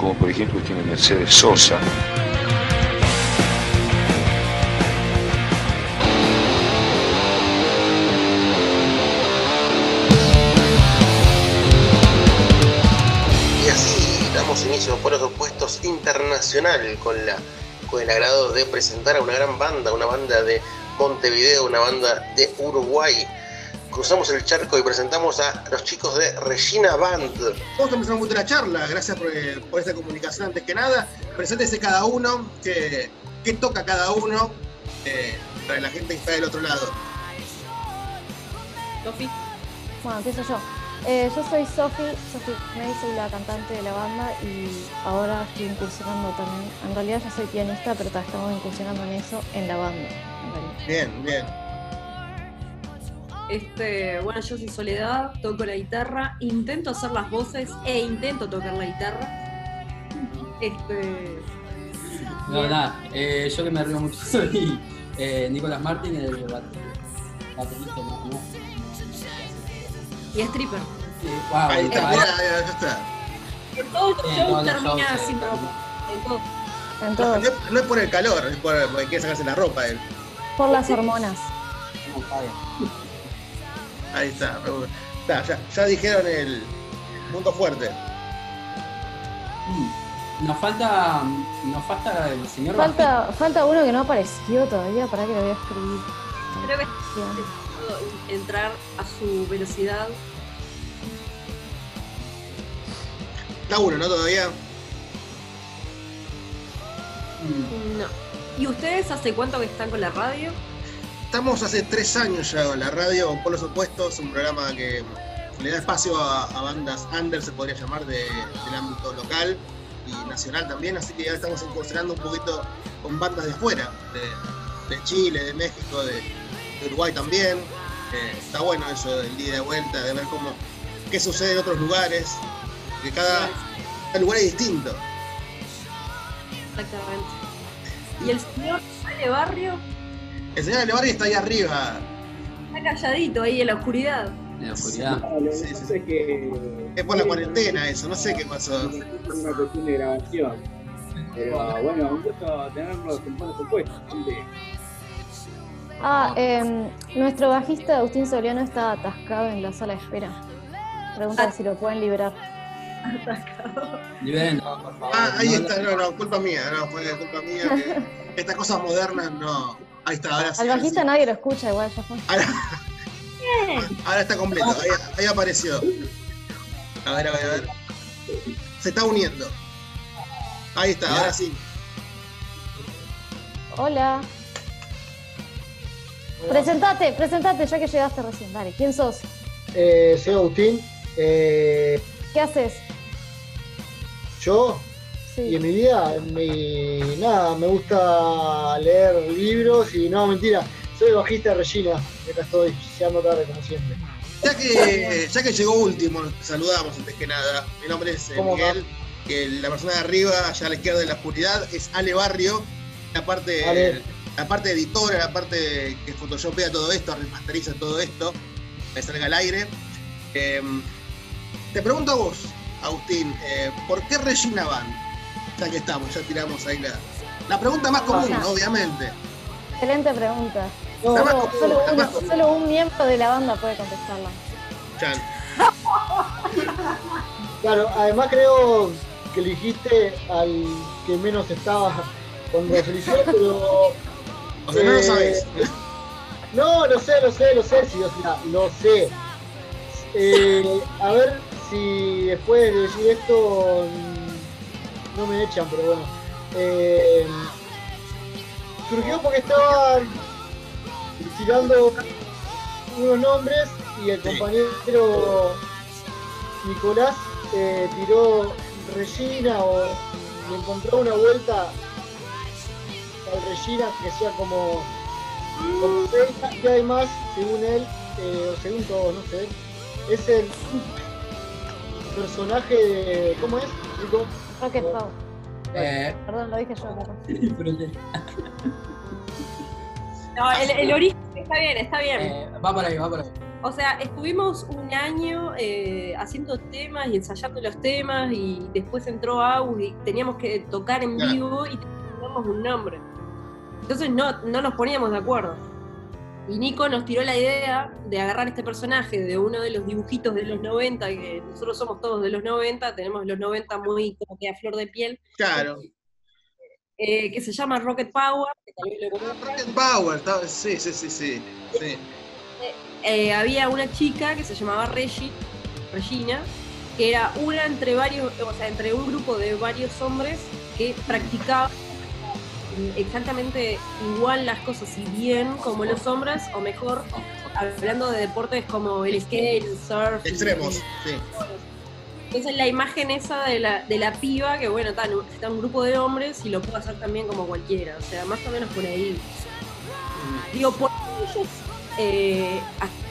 como por ejemplo tiene Mercedes Sosa. Y así damos inicio por los opuestos internacional con la con el agrado de presentar a una gran banda, una banda de Montevideo, una banda de Uruguay. Cruzamos el charco y presentamos a los chicos de Regina Band. Vamos a empezar un poquito la charla, gracias por, eh, por esta comunicación antes que nada. Preséntese cada uno, qué, qué toca cada uno, eh, para la gente que está del otro lado. Sofi. Bueno, empiezo yo. Eh, yo soy Sofi, Sofi May, soy la cantante de la banda y ahora estoy incursionando también. En realidad yo soy pianista, pero ta- estamos incursionando en eso en la banda. en. Bien, bien. Este, bueno, yo soy Soledad, toco la guitarra, intento hacer las voces e intento tocar la guitarra. Este. No, nada, eh, yo que me río mucho soy eh, Nicolás Martín, el bat- baterista. ¿no? ¿no? Y stripper. Sí, wow, Ahí y está, ya está. En todos los shows los termina sin ropa. En todo. En No, es- por el calor, es por, porque quiere sacarse la ropa él. por las hormonas. No. Ahí está. me gusta. Está, ya, ya dijeron el punto fuerte. Mm, Nos falta, nos falta el señor Falta, falta uno que no apareció todavía, para que lo voy a escribir. Creo que puedo entrar a su velocidad. Está uno, ¿no? Todavía. No. ¿Y ustedes hace cuánto que están con la radio? Estamos hace tres años ya con la radio, con Polos Opuestos, un programa que le da espacio a, bandas under, se podría llamar, de- del ámbito local y nacional también, así que ya estamos incursionando un poquito con bandas de fuera, de, Chile, de México, de, Uruguay también. Eh, está bueno eso del día de vuelta, de ver cómo qué sucede en otros lugares, que cada, cada lugar es distinto. Exactamente. ¿Y el señor Ale Barrio? El señor Alevarri está ahí arriba. Está calladito ahí en la oscuridad. en la oscuridad. Sí, sí, sí. Es por la cuarentena eso, no sé qué pasó. una cuestión de grabación. Pero bueno, un gusto tenerlos en supuestos. gente. Ah, em, nuestro bajista Agustín Soliano está atascado en la sala de espera. Pregunta si lo pueden liberar. Liberen, por favor. Ah, ahí no está, no, no, culpa mía, no, fue culpa mía que estas cosas modernas no. Ahí está, ahora sí. Al bajista sí. nadie lo escucha, igual ya fue. Ahora, ahora está completo, ahí, ahí apareció. A ver, a ver, a ver. Se está uniendo. Ahí está, ahora sí. Hola. Presentate, presentate, ya que llegaste recién. Dale, ¿quién sos? Eh, soy Agustín. Eh, ¿Qué haces? yo y en mi vida, en mi- nada, me gusta leer libros y no, mentira. Soy bajista de Regina. y Acá estoy, llegando tarde como siempre. Ya que, ya que llegó último, saludamos antes que nada. Mi nombre es eh. Miguel, que la persona de arriba, allá a la izquierda de la oscuridad, es Ale Barrio, la parte, Ale. la parte editora, la parte que photoshopea todo esto, remasteriza todo esto, que salga al aire. Eh, te pregunto a vos, Agustín, eh, ¿por qué Regina Band? Ya que estamos, ya tiramos ahí la, la pregunta más común, obviamente. Excelente pregunta. No, Solo, común, un miembro de la banda puede contestarla. Chan. Claro, además creo que elegiste al que menos estaba cuando eligió, pero. O sea, no lo Eh, sabés. No, lo sé, lo sé, lo sé, sí, o sea, lo sé. Eh, a ver si después de decir esto no me echan, pero bueno. Eh, surgió porque estaban tirando unos nombres y el compañero Nicolás eh, tiró Regina o le encontró una vuelta al Regina que sea como, como y además, según él, eh, o según todos, no sé, es el personaje de. ¿Cómo es? Nico? Rocket Power. Eh, Perdón, lo dije yo, pero. No, el, el origen está bien, está bien. eh, va por ahí, va por ahí. O sea, estuvimos un año eh, haciendo temas y ensayando los temas y después entró Agus y teníamos que tocar en Claro. vivo y teníamos un nombre. Entonces no, no nos poníamos de acuerdo. Y Nico nos tiró la idea de agarrar este personaje de uno de los dibujitos de los 90, que nosotros somos todos de los 90, tenemos los 90 muy como que a flor de piel, Claro. eh, que se llama Rocket Power, que tal vez lo conozcan. Rocket Power, sí, sí, sí. sí. eh, había una chica que se llamaba Regi, Regina, que era una entre varios, o sea, entre un grupo de varios hombres que practicaban exactamente igual las cosas y bien como los hombres, o mejor, hablando de deportes como el skate, el surf. y- Extremos, sí. Entonces la imagen esa de la, de la piba, que bueno, está, en un- está un grupo de hombres y lo puede hacer también como cualquiera, o sea, más o menos por ahí. Digo, por qué ellos eh,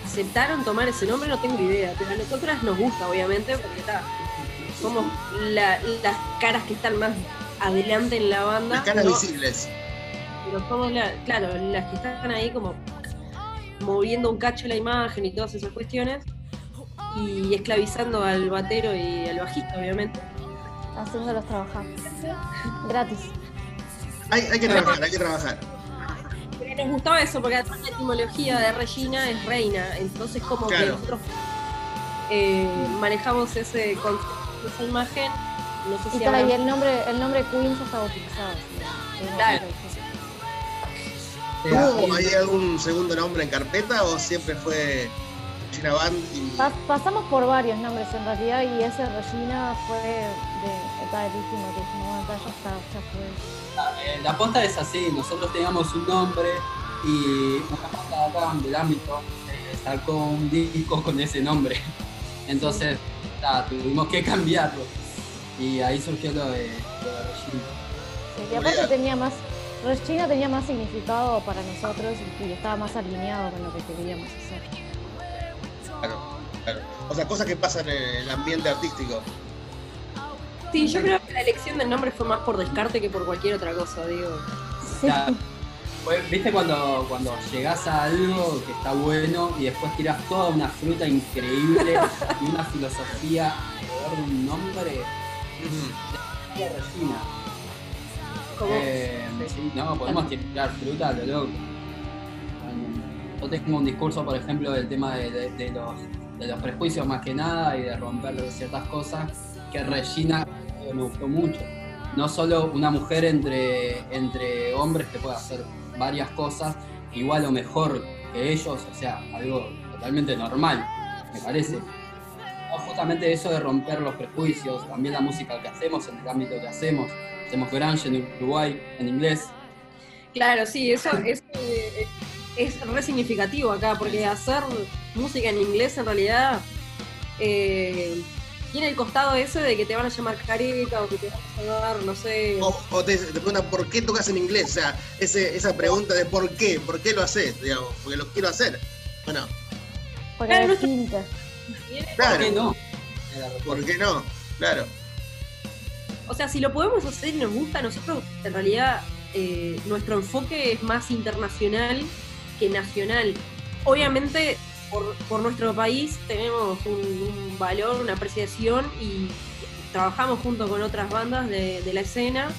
aceptaron tomar ese nombre, no tengo idea, pero a nosotras nos gusta, obviamente, porque está, somos la- las caras que están más adelante en la banda. Las caras ¿no? visibles. pero somos la- claro, las que están ahí como moviendo un cacho la imagen y todas esas cuestiones y esclavizando al batero y al bajista, obviamente. Haciéndolos trabajar. Gratis. Hay, hay que trabajar, hay que trabajar. Pero nos gustaba eso, porque además la etimología de Regina es reina, entonces como que Claro. nosotros eh, manejamos ese concepto, esa imagen, no sé Y si para, y habrán- el nombre, el nombre Queen ya está utilizado. sí. Claro. ¿Tuvo ahí algún segundo nombre en carpeta o siempre fue Gina Band y Pas- pasamos por varios nombres en realidad y ese Regina fue de está el último que dijimos, ya está, ya fue. Eh, la posta es así, nosotros teníamos un nombre y una banda de acá del ámbito eh, sacó un disco con ese nombre. Entonces, ta, tuvimos que cambiarlo. Y ahí surgió lo de, lo de Regina. Sí, y aparte tenía más, Regina tenía más significado para nosotros y, y estaba más alineado con lo que queríamos hacer. Claro, claro. O sea, cosas que pasan en el ambiente artístico. Sí, yo creo que la elección del nombre fue más por descarte que por cualquier otra cosa, digo. Ya, fue- ¿Viste cuando, cuando llegás a algo que está bueno y después tirás toda una fruta increíble y una filosofía alrededor de un nombre? ¿Cómo? Eh, no, podemos tirar fruta lo loco. Yo tengo un discurso, por ejemplo, del tema de los, de los prejuicios más que nada y de romper ciertas cosas que Regina me gustó mucho. No solo una mujer entre, entre hombres que puede hacer varias cosas igual o mejor que ellos, o sea, algo totalmente normal, me parece. No, justamente eso de romper los prejuicios, también la música que hacemos, en el ámbito que hacemos. Hacemos grunge en Uruguay, en inglés. Claro, sí, eso es, eh, es re significativo acá, porque hacer música en inglés en realidad eh, tiene el costado ese de que te van a llamar careca o que te van a dar, no sé. O, o te, te preguntan por qué tocas en inglés. O sea, ese, esa pregunta de por qué, por qué lo haces, digamos, porque lo quiero hacer. Bueno, Porque Claro. Claro. ¿Por qué no? ¿Por qué no? Claro. O sea, si lo podemos hacer y nos gusta, nosotros en realidad eh, nuestro enfoque es más internacional que nacional. Obviamente, por, por nuestro país tenemos un, un valor, una apreciación y trabajamos junto con otras bandas de, de la escena.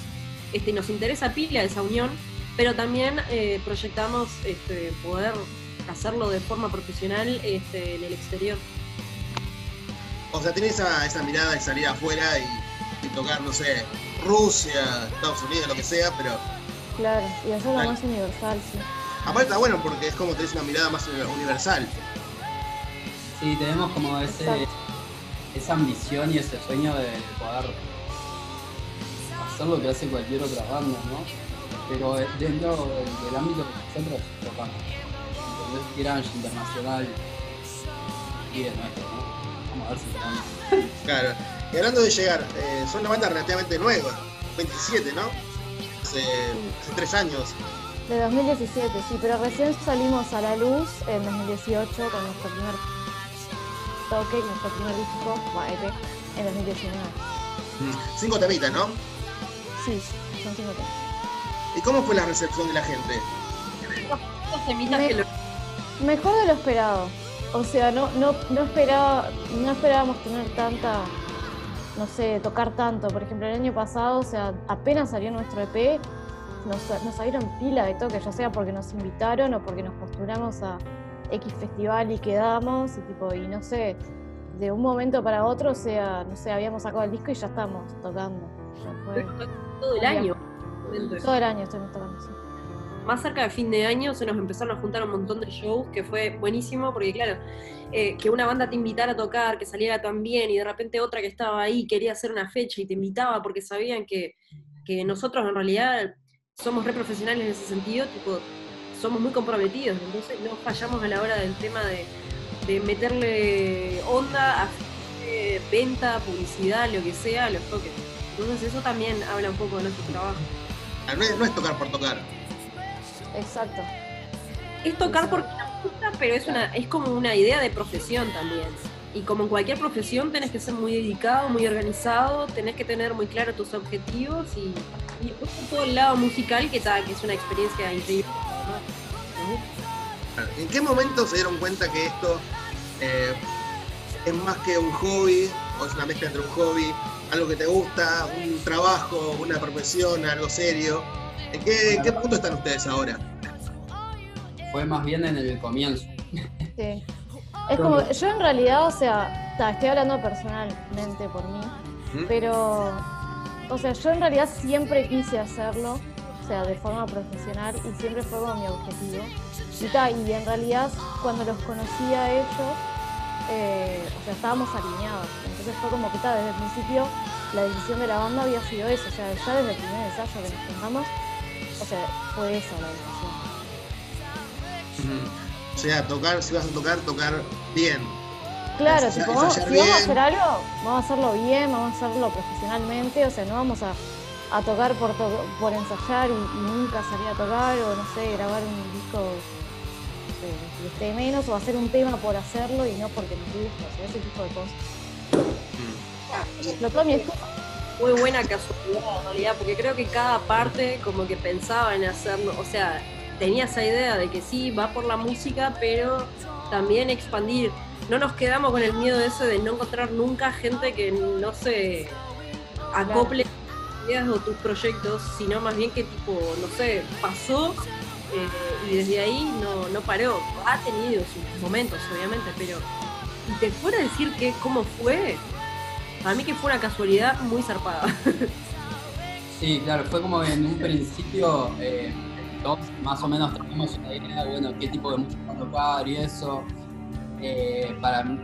Este, nos interesa pila esa unión, pero también eh, proyectamos este, poder hacerlo de forma profesional este, en el exterior. O sea, tiene esa, esa mirada de salir afuera y, y tocar, no sé, Rusia, Estados Unidos, lo que sea, pero Claro, y hacerlo Claro. más universal, sí. aparte está bueno porque es como tenés una mirada más universal. Sí, tenemos como ese, Exacto. esa ambición y ese sueño de poder hacer lo que hace cualquier otra banda, ¿no? Pero eh, dentro del, del ámbito que nosotros tocamos. Entonces, grunge internacional y es nuestro, ¿no? Vamos a ver si llegamos. Claro. Y hablando de llegar, eh, son una banda relativamente nueva. 27, ¿no? Hace, hace tres años. De 2017, sí, pero recién salimos a la luz en 2018 con nuestro primer toque, nuestro primer disco, EP, en 2019. Mm, Cinco temitas, ¿no? Sí, son cinco temas. ¿Y cómo fue la recepción de la gente? Estos temitas Me- que lo- Mejor de lo esperado. O sea, no, no, no esperaba, no esperábamos tener tanta, no sé, tocar tanto. Por ejemplo, el año pasado, o sea, apenas salió nuestro EP, nos, nos salieron pila de toques, ya sea porque nos invitaron o porque nos postulamos a X festival y quedamos, y tipo, y no sé, de un momento para otro, o sea, no sé, habíamos sacado el disco y ya estamos tocando. Ya fue. todo el año. Todo el año estamos tocando, sí. Más cerca de fin de año se nos empezaron a juntar un montón de shows, que fue buenísimo, porque claro, eh, que una banda te invitara a tocar, que saliera tan bien, y de repente otra que estaba ahí quería hacer una fecha y te invitaba porque sabían que, que nosotros en realidad somos re profesionales en ese sentido, tipo, somos muy comprometidos, entonces no fallamos a la hora del tema de, de meterle onda venta, publicidad, lo que sea, a los toques. Entonces eso también habla un poco de nuestro trabajo. No es tocar por tocar. Exacto. Es tocar porque nos gusta, pero es una, es como una idea de profesión también. Y como en cualquier profesión tenés que ser muy dedicado, muy organizado, tenés que tener muy claro tus objetivos y, y después por todo el lado musical que, está, que es una experiencia increíble. ¿En qué momento se dieron cuenta que esto eh, es más que un hobby o es una mezcla entre un hobby, algo que te gusta, un trabajo, una profesión, algo serio? ¿En qué, en qué punto están ustedes ahora? Fue más bien en el comienzo. Sí. Es como, yo en realidad, o sea, ta, estoy hablando personalmente por mí, ¿Mm? pero, o sea, yo en realidad siempre quise hacerlo, o sea, de forma profesional y siempre fue como mi objetivo. Y, ta, y en realidad, cuando los conocí a ellos, eh, o sea, estábamos alineados. Entonces fue como que ta, desde el principio la decisión de la banda había sido eso, o sea, ya desde el primer ensayo que nos juntamos, o sea, fue esa la decisión. O sea, tocar, si vas a tocar, tocar bien. Claro, Ensayar- tipo, vamos- si ensayar vamos a bien. hacer algo, vamos a hacerlo bien, vamos a hacerlo profesionalmente, o sea, no vamos a, a tocar por, to- por ensayar y, y nunca salir a tocar, o no sé, grabar un disco no sé, que esté menos, o hacer un tema por hacerlo y no porque nos gusta, o sea, ese tipo de cosas. Explotó mi excusa. Muy buena casualidad en realidad, porque creo que cada parte como que pensaba en hacerlo, o sea, tenía esa idea de que sí, va por la música, pero también expandir. No nos quedamos con el miedo ese de no encontrar nunca gente que no se acople tus ideas o tus proyectos, sino más bien que tipo, no sé, pasó eh, y desde ahí no, no paró. Ha tenido sus momentos, obviamente, pero y te fuera a decir que cómo fue, para mí que fue una casualidad muy zarpada. Sí, claro, fue como en un principio eh, todos más o menos teníamos una idea de bueno, qué tipo de música tocar y eso. Eh, para, mí-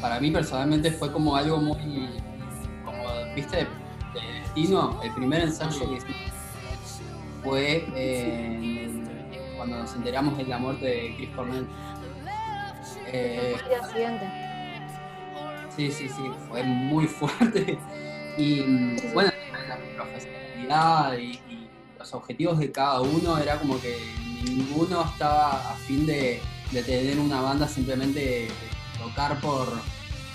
para mí personalmente fue como algo muy, como, viste, de destino. El primer ensayo que hicimos fue eh, cuando nos enteramos de la muerte de Chris Cornell. Eh. Sí, sí, sí, fue muy fuerte. Y bueno, la profesionalidad y los objetivos de cada uno era como que ninguno estaba a fin de, de tener una banda simplemente tocar por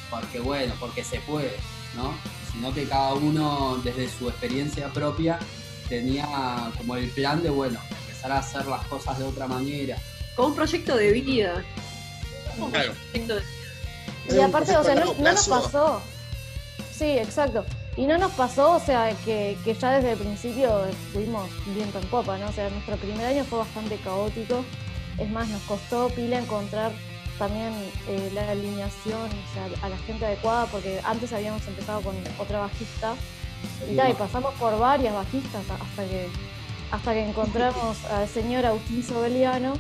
porque bueno, porque se puede, ¿no? Sino que cada uno desde su experiencia propia tenía como el plan de bueno, empezar a hacer las cosas de otra manera. Como un proyecto de vida. Como Claro. un proyecto de Y aparte, o sea, no, no nos pasó. Sí, exacto. Y no nos pasó, o sea, que, que ya desde el principio fuimos viento en popa, ¿no? O sea, nuestro primer año fue bastante caótico. Es más, nos costó pila encontrar también eh, la alineación, o sea, a la gente adecuada, porque antes habíamos empezado con otra bajista. Y, tal, y pasamos por varias bajistas hasta que, hasta que encontramos al señor Agustín Sobeliano,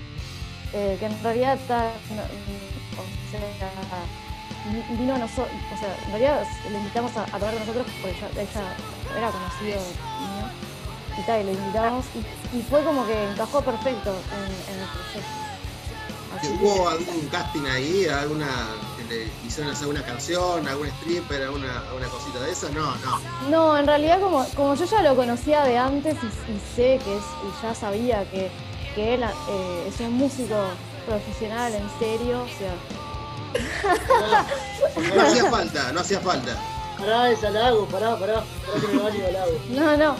eh, que en realidad está, no, o sea, vi- vino a nosotros, o sea, en realidad le invitamos a, a tocar con nosotros porque ella era conocido mío, y tal, y le invitamos y, y fue como que encajó perfecto en, en el proyecto. Así que- ¿Hubo algún casting ahí? ¿Alguna le hicieron hacer una canción, algún stripper, alguna, alguna cosita de esas? No, no. No, en realidad como, como yo ya lo conocía de antes y, y sé que es, y ya sabía que, que él eh, es un músico profesional, en serio, o sea, No hacía falta, no hacía falta. Pará, es halago, pará, pará. Pará que me vale halago. no, no,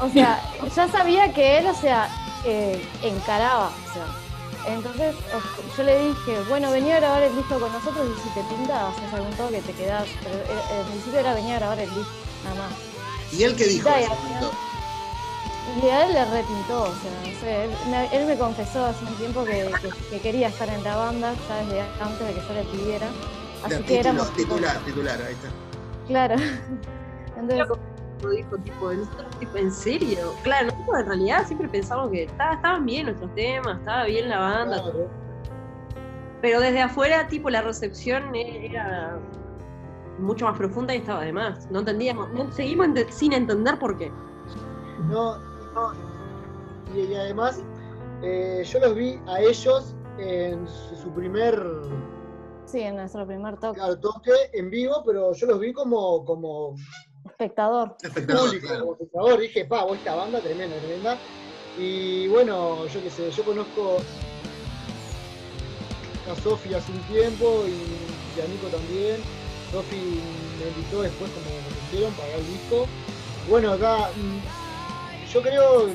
o sea, ya sabía que él, o sea, eh, encaraba, o sea, entonces yo le dije, bueno, venía a grabar el disco con nosotros y si te pinta, haces algún toque, te quedás, pero eh, el principio era venir a grabar el disco, nada más. ¿Y él qué dijo? Y Y a él le repintó, o sea, no sé, él me, él me confesó hace un tiempo que, que- que quería estar en la banda, ya desde antes de que yo le pidiera. Así que título, éramos titular, titular, ahí está. Claro. Entonces, Lo dijo, tipo, nosotros, tipo, ¿en serio? Claro, nosotros en realidad siempre pensamos que estaba- estaban bien nuestros temas, estaba bien la banda, Claro. pero desde afuera, tipo, la recepción e- era mucho más profunda y estaba de más. No entendíamos, no, seguimos sin entender por qué. No, no. Y, y además, eh, yo los vi a ellos en su, su primer sí, en nuestro primer toque, claro, toque en vivo, pero yo los vi como, como espectador. Espectador, público, claro. como espectador. Dije, pa, vos esta banda tremenda, tremenda. Y bueno, yo qué sé, yo conozco a Sofi hace un tiempo y, y a Nico también. Sofi me invitó después como me pusieron para el disco. Bueno, acá mm, yo creo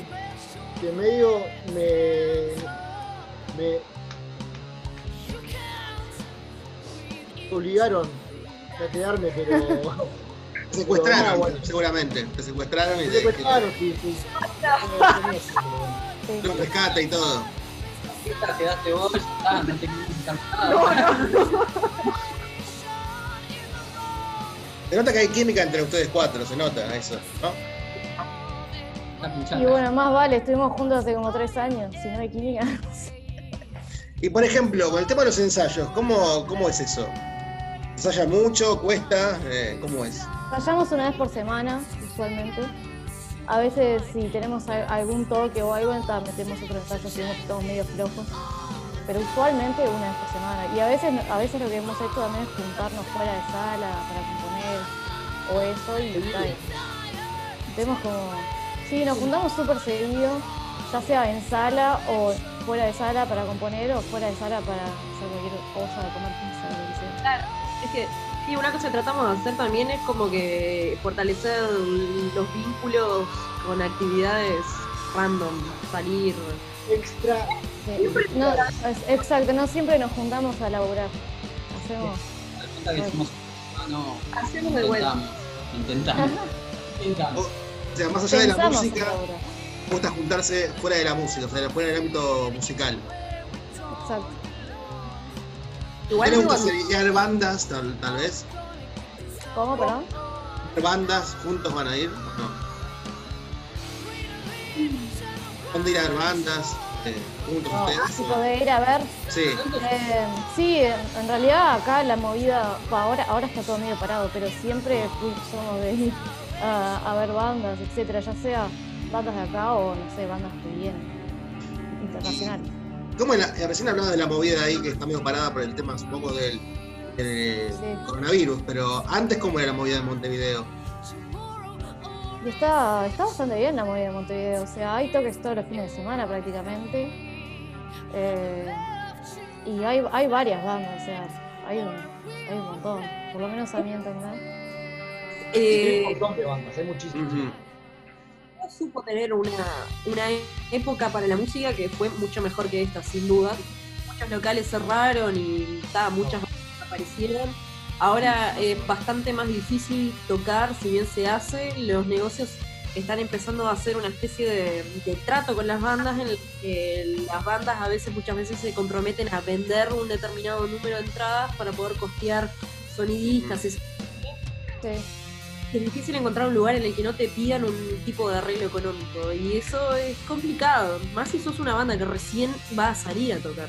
que medio me, me obligaron a quedarme, pero Te secuestraron, Pero, bueno. seguramente. Te secuestraron y me te, secuestraron, sí, sí. Sí. los rescate y todo. Quedaste vos, no quiero nada. Se nota que hay química entre ustedes cuatro, se nota eso, ¿no? Y bueno, más vale, estuvimos juntos hace como tres años, si no hay química. Y por ejemplo, con el tema de los ensayos, ¿cómo, cómo es eso? ¿Ensaya mucho? ¿Cuesta? Eh, ¿Cómo es? Fallamos una vez por semana, usualmente. A veces si tenemos algún toque o algo, metemos otro ensayo si vemos que estamos medio flojos. Pero usualmente una vez por semana. Y a veces, a veces lo que hemos hecho también es juntarnos fuera de sala para componer o eso y ta, y Tenemos como... Sí, nos juntamos súper seguido, ya sea en sala o fuera de sala para componer o fuera de sala para hacer cualquier cosa, comer pizza, lo que sea. Claro, es que sí, una cosa que tratamos de hacer también es como que fortalecer los vínculos con actividades random, salir. extra. Sí. No, es- exacto, no siempre nos juntamos a laburar. Hacemos. Que somos no, Hacemos de vuelta. intentamos, intentamos. Sea, más allá de la música, gusta juntarse fuera de la música, o sea, fuera del ámbito musical. Exacto. Igual ¿Te gusta seriar bandas, tal, tal vez? ¿Cómo, perdón? ¿Bandas juntos van a ir? o No. ¿Van a ir a ver bandas eh, juntos No, ustedes? tipo de ir a ver. Sí. Eh, sí, en, realidad acá la movida, ahora, ahora está todo medio parado, pero siempre somos de ir a, ver bandas, etcétera, ya sea bandas de acá o no sé, bandas que vienen internacionales. ¿Cómo es la- eh, recién hablaba de la movida ahí que está medio parada por el tema, supongo, del, del Sí. coronavirus, pero antes, ¿cómo era la movida de Montevideo? Y está, está bastante bien la movida de Montevideo, o sea, hay toques todos los fines de semana prácticamente. Eh, y hay, hay varias bandas, o sea, hay un, hay un montón, por lo menos a mi entender. Hay eh, un montón de bandas, hay muchísimas. No supo tener una, una época para la música que fue mucho mejor que esta, sin duda. Muchos locales cerraron y ta, muchas bandas aparecieron. Ahora es bastante más difícil tocar, si bien se hace, los negocios están empezando a hacer una especie de, de trato con las bandas en el que las bandas a veces, muchas veces se comprometen a vender un determinado número de entradas para poder costear sonidistas, y Sí. Es difícil encontrar un lugar en el que no te pidan un tipo de arreglo económico y eso es complicado, más si sos una banda que recién va a salir a tocar.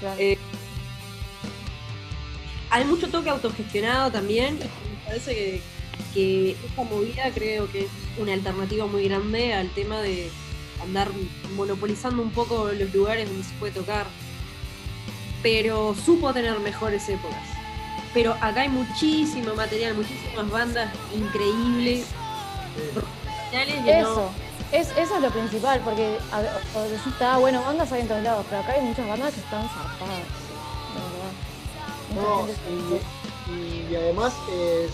Claro. Eh, hay mucho toque autogestionado también y me parece que, que esta movida creo que es una alternativa muy grande al tema de andar monopolizando un poco los lugares donde se puede tocar, pero supo tener mejores épocas. Pero acá hay muchísimo material, muchísimas bandas increíbles, no- Eso, es, eso es lo principal, porque a está bueno, bandas hay en todos lados, pero acá hay muchas bandas que están zarpadas, No, y, y además eh,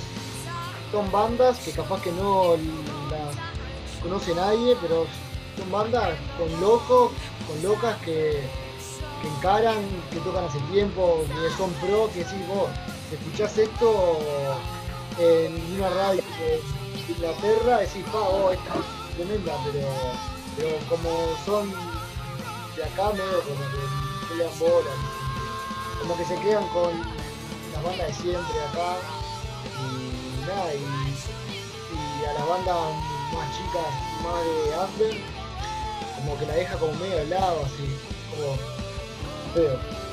son bandas que capaz que no las conoce nadie, pero son bandas con locos, con locas que, que encaran, que tocan hace tiempo, que son pro, que decís vos, escuchás esto en una radio de Inglaterra, decís, pa, oh, esta es tremenda, pero, pero como son de acá, medio como que pelean bolas, como que se quedan con las bandas de siempre acá y nada, y, a las bandas más chicas, más de under, como que la deja como medio de lado, así, como feo.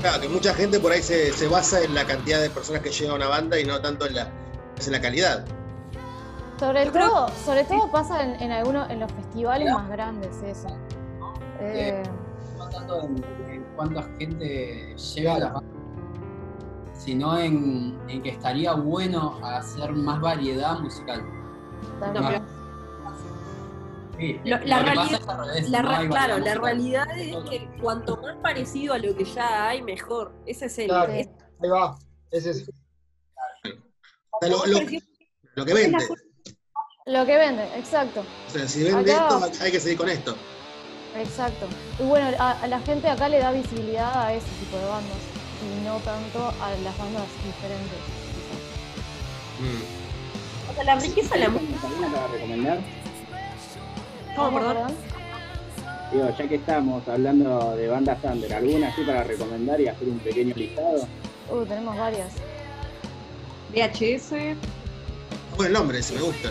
Claro, que mucha gente por ahí se, se basa en la cantidad de personas que llega a una banda y no tanto en la, en la calidad. Sobre todo, sobre todo pasa en, en algunos, en los festivales más grandes eso. Eh, no tanto en, en cuánta gente llega a la banda, sino en, en que estaría bueno hacer más variedad musical. también. Sí, Lo- lo la realidad, es revés, la no claro, la realidad es que cuanto más parecido a lo que ya hay, mejor. Ese es el. Claro, es- ahí va, es eso. O sea, lo, lo- lo que vende. Lo que venden, exacto. O sea, si vende Acá- esto, hay que seguir con esto. Exacto. Y bueno, a, a la gente acá le da visibilidad a ese tipo de bandas y no tanto a las bandas diferentes. o sea, la riqueza de la música. ¿Alguna para recomendar? ¿Cómo, perdón? Digo, ya que estamos hablando de bandas under, ¿alguna así para recomendar y hacer un pequeño listado? Uh, tenemos varias. VHS, Buen nombre, si me gusta.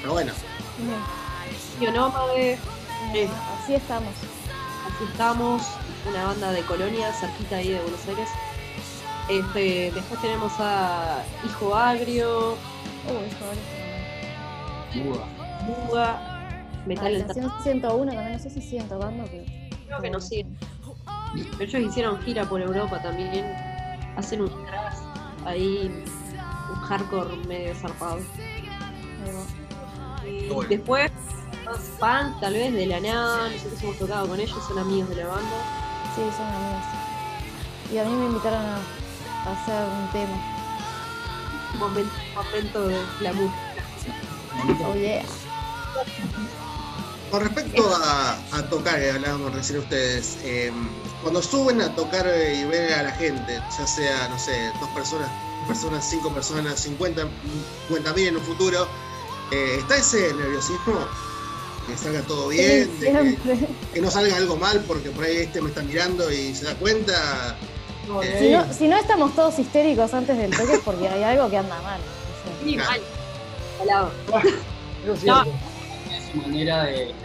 Pero bueno, Ionómade, eh, Así estamos. así estamos, una banda de Colonia, cerquita ahí de Buenos Aires. Este, después tenemos a Hijo Agrio, Uh, hijo, ahora Muga, Metal La estación 101 también, no sé si siguen tocando, pero. Creo que no siguen. Pero ellos hicieron gira por Europa también. Hacen un thrash ahí, un hardcore medio zarpado. Y después, más punk, tal vez de la nada. Nosotros hemos tocado con ellos, son amigos de la banda. Sí, son amigos. Y a mí me invitaron a, hacer un tema. Momento, momento de glamour. Oh yeah. con respecto a, a tocar, que hablábamos recién ustedes, eh, cuando suben a tocar eh, y ven a la gente, ya sea, no sé, dos personas, personas, cinco personas, 50, 50 mil en un futuro, eh, ¿está ese nerviosismo? Que salga todo bien, Sí, de que, no salga algo mal porque por ahí este me está mirando y se da cuenta. Eh, Si no, si no estamos todos histéricos antes del toque es porque hay algo que anda mal. Sí, mal. Es No. Es su manera de.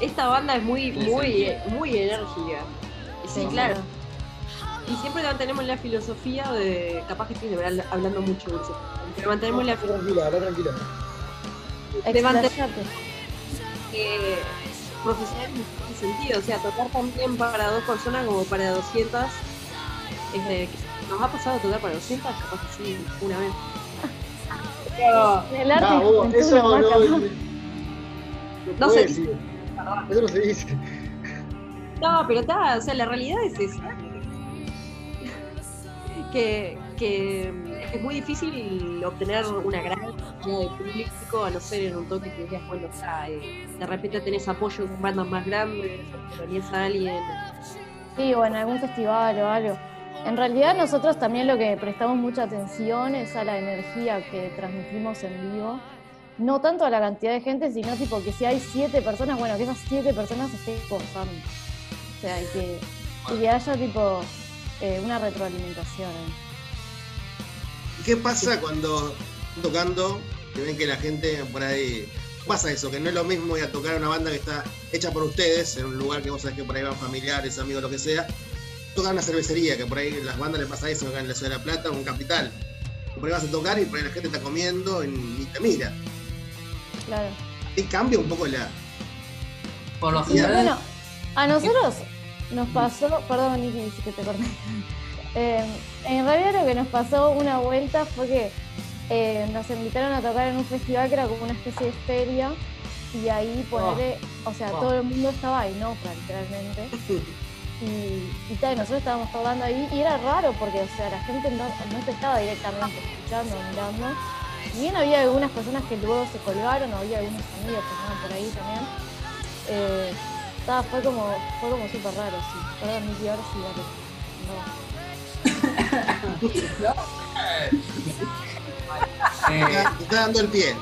Esta banda es muy, muy, muy enérgica. Sí, Sí, claro. Y siempre mantenemos la filosofía de. Capaz que estoy habl- hablando mucho, Dulce. Pero mantenemos la Tranquila, habla tranquila. de mantener eh, profesional en ese sentido. O sea, tocar también para dos personas como para 200. Este, nos ha pasado tocar para 200, capaz que sí, una vez. Pero, El arte Ah, vos, eso no. Perdón. Eso no se dice. No, pero está, o sea, la realidad es esa. Que, que es muy difícil obtener una gran cantidad de público, a no ser en un toque que digas, bueno, o sea, eh, de repente tenés apoyo de bandas más grandes, o tenías a alguien. Sí, o en algún festival o algo. En realidad nosotros también lo que prestamos mucha atención es a la energía que transmitimos en vivo. No tanto a la cantidad de gente, sino tipo que si hay siete personas, bueno, que esas siete personas estén gozando. O sea, y que, y que haya tipo eh, una retroalimentación. ¿Y ¿Qué pasa cuando están tocando que ven que la gente por ahí pasa eso? Que no es lo mismo ir a tocar a una banda que está hecha por ustedes, en un lugar que vos sabés que por ahí van familiares, amigos, lo que sea. Tocar una cervecería, que por ahí las bandas les pasa eso acá en la ciudad de La Plata o en Capital. Por ahí vas a tocar y por ahí la gente está comiendo y ni te mira. Claro. Y cambia un poco la. Por lo general. Bueno, a nosotros nos pasó, perdón Niki, si que te corté. Eh, en realidad lo que nos pasó una vuelta fue que eh, nos invitaron a tocar en un festival que era como una especie de feria y ahí ponerle, o sea, Oh. todo el mundo estaba ahí, no, literalmente. Y, y tal, nosotros estábamos tocando ahí y era raro porque, o sea, la gente no, no te estaba directamente escuchando, mirando. Bien había algunas personas que luego se colgaron, o había algunos amigos que estaban por ahí también. Eh, estaba- fue como, fue como súper raro, sí. Perdón, Nicky, ahora sí, dale. Eh, Te está dando el pie.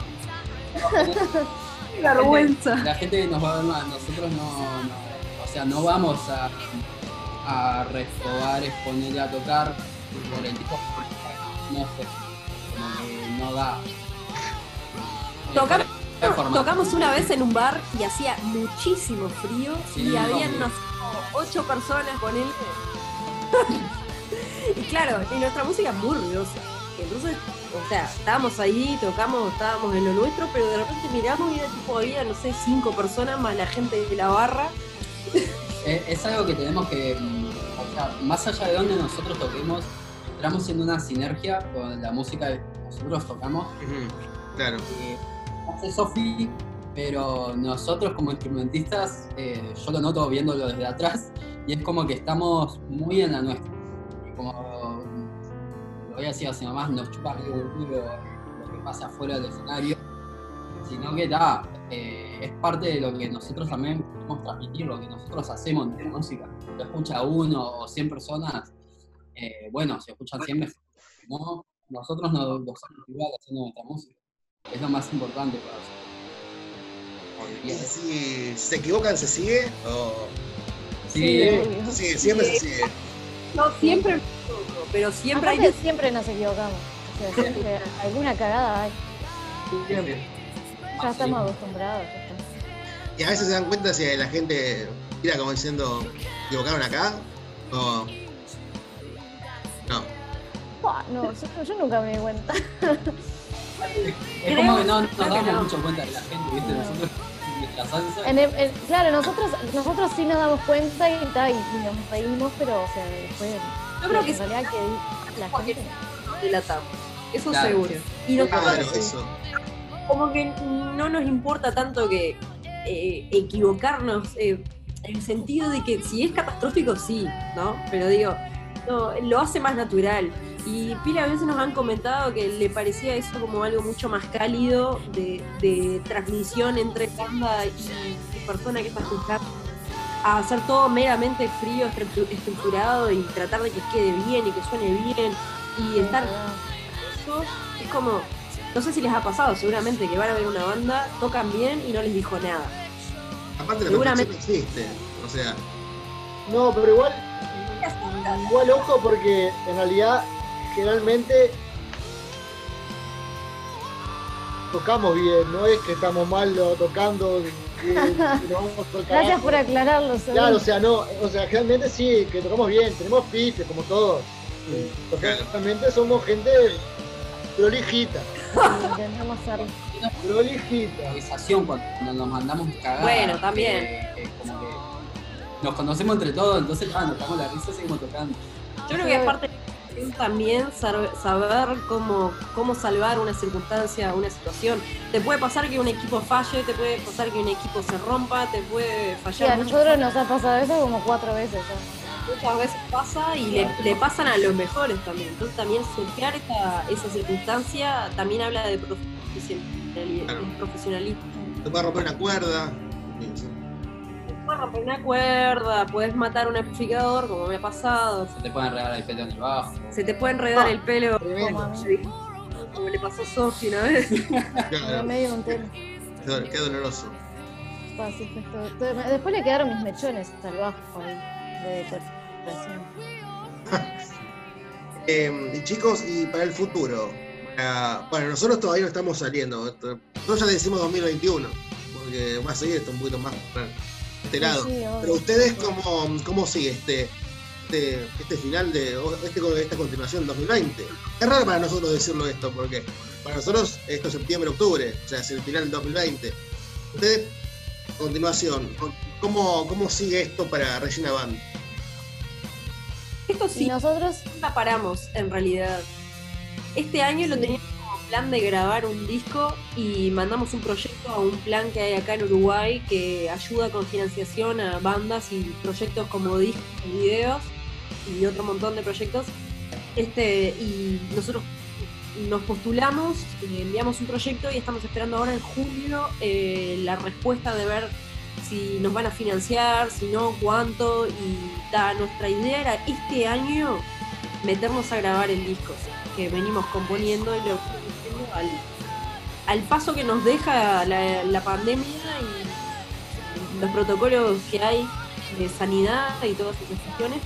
Qué vergüenza. La gente nos va a ver nosotros no, no- o sea, no vamos a, a restobar, exponerle a tocar por el tipo, no sé, como que no da. Formato. Tocamos una vez en un bar y hacía muchísimo frío Sí, y había obvio. unas ocho personas con él. y claro, y nuestra música es muy ruidosa. Entonces, o sea, estábamos ahí, tocamos, estábamos en lo nuestro, pero de repente miramos y era tipo, había, no sé, cinco personas más la gente de la barra. Es, es algo que tenemos que, mm, o sea, más allá de donde nosotros toquemos, entramos en una sinergia con la música nosotros tocamos. Claro. Eh, hace Sofi, pero nosotros como instrumentistas, eh, yo lo noto viéndolo desde atrás, y es como que estamos muy en la nuestra. Como lo voy a decir así nomás, nos chupa culo lo que pasa afuera del escenario, sino que da, eh, es parte de lo que nosotros también queremos transmitir, lo que nosotros hacemos en la música. Lo escucha uno o 100 personas, eh, bueno, si escuchan 100 mejor. No, nosotros nos gozamos igual haciendo nuestra música. Es lo más importante para nosotros. Y si se equivocan, ¿se sigue? ¿O Sí, Sí, siempre se sigue. No siempre, pero siempre hay siempre nos equivocamos. O sea, siempre alguna cagada hay. Ya estamos acostumbrados. ya está. Y a veces se dan cuenta si la gente tira como diciendo, ¿equivocaron acá? O. No. No, yo, yo nunca me di cuenta. Es como que no nos damos no. mucho cuenta de la gente, ¿viste? Nosotros, nuestra salsa. En el- en- claro, nosotros, nosotros sí nos damos cuenta y, ta, y, y nos reímos, pero o sea, después. Yo creo que realidad que la gente. delatamos. Eso Claro. seguro. Y nosotros Claro, eso. como que no nos importa tanto que eh, equivocarnos eh, en el sentido de que si es catastrófico sí, ¿no? Pero digo, no, lo hace más natural. Y pila a veces nos han comentado que le parecía eso como algo mucho más cálido de, de transmisión entre banda y, y persona que está escuchando. A hacer todo meramente frío, estru- estructurado y tratar de que quede bien y que suene bien y estar eso es como, no sé si les ha pasado, seguramente que van a ver una banda, tocan bien y no les dijo nada. Aparte, la Seguramente. existe. O sea, No, pero igual, igual ojo porque en realidad generalmente tocamos bien, no es que estamos mal tocando nos Gracias por aclararlo, Saúl. Claro, o sea, no, o sea, generalmente sí, que tocamos bien, tenemos pifes como todos. Porque realmente somos gente prolijita. Intentamos ser. Prolijita. cuando nos mandamos cagar. Bueno, también. que- que como que nos conocemos entre todos, entonces ah, nos damos la risa seguimos tocando. Yo creo que aparte también sar- saber cómo, cómo salvar una circunstancia, una situación. Te puede pasar que un equipo falle, te puede pasar que un equipo se rompa, te puede Sí, fallar a nosotros nos ha pasado eso como cuatro veces muchas veces pasa y le, le pasan a los mejores también. Entonces también surfear esa, esa circunstancia también habla de profesionalismo. te puede romper una cuerda. Puedes romper una cuerda, puedes matar un amplificador, como me ha pasado. Se te pueden regalar el pelo en el bajo. Se te puede enredar Ah, el pelo, tremendo. como le pasó a Sofi una vez. En medio de un tema. Qué doloroso. Después le quedaron mis mechones al bajo ahí, de. Eh, y chicos, y para el futuro. para- bueno, nosotros todavía no estamos saliendo. Nosotros ya decimos 2021, porque va a seguir esto un poquito más para este lado. Sí, obvio. Pero ustedes, ¿cómo, cómo sigue este, este, este final de este, esta continuación 2020? Es raro para nosotros decirlo esto, porque para nosotros esto es septiembre, octubre, o sea, es el final del 2020. Ustedes, a continuación, ¿cómo, cómo sigue esto para Regina Band? Esto sí, Y nosotros, la paramos en realidad. Este año lo teníamos plan de grabar un disco y mandamos un proyecto a un plan que hay acá en Uruguay que ayuda con financiación a bandas y proyectos como discos y videos y otro montón de proyectos. Este, y nosotros nos postulamos, eh, enviamos un proyecto y estamos esperando ahora en julio eh, la respuesta de ver si nos van a financiar, si no, cuánto. Y nuestra idea era este año meternos a grabar el disco que venimos componiendo y lo al, paso que nos deja la, pandemia y los protocolos que hay de sanidad y todas esas cuestiones.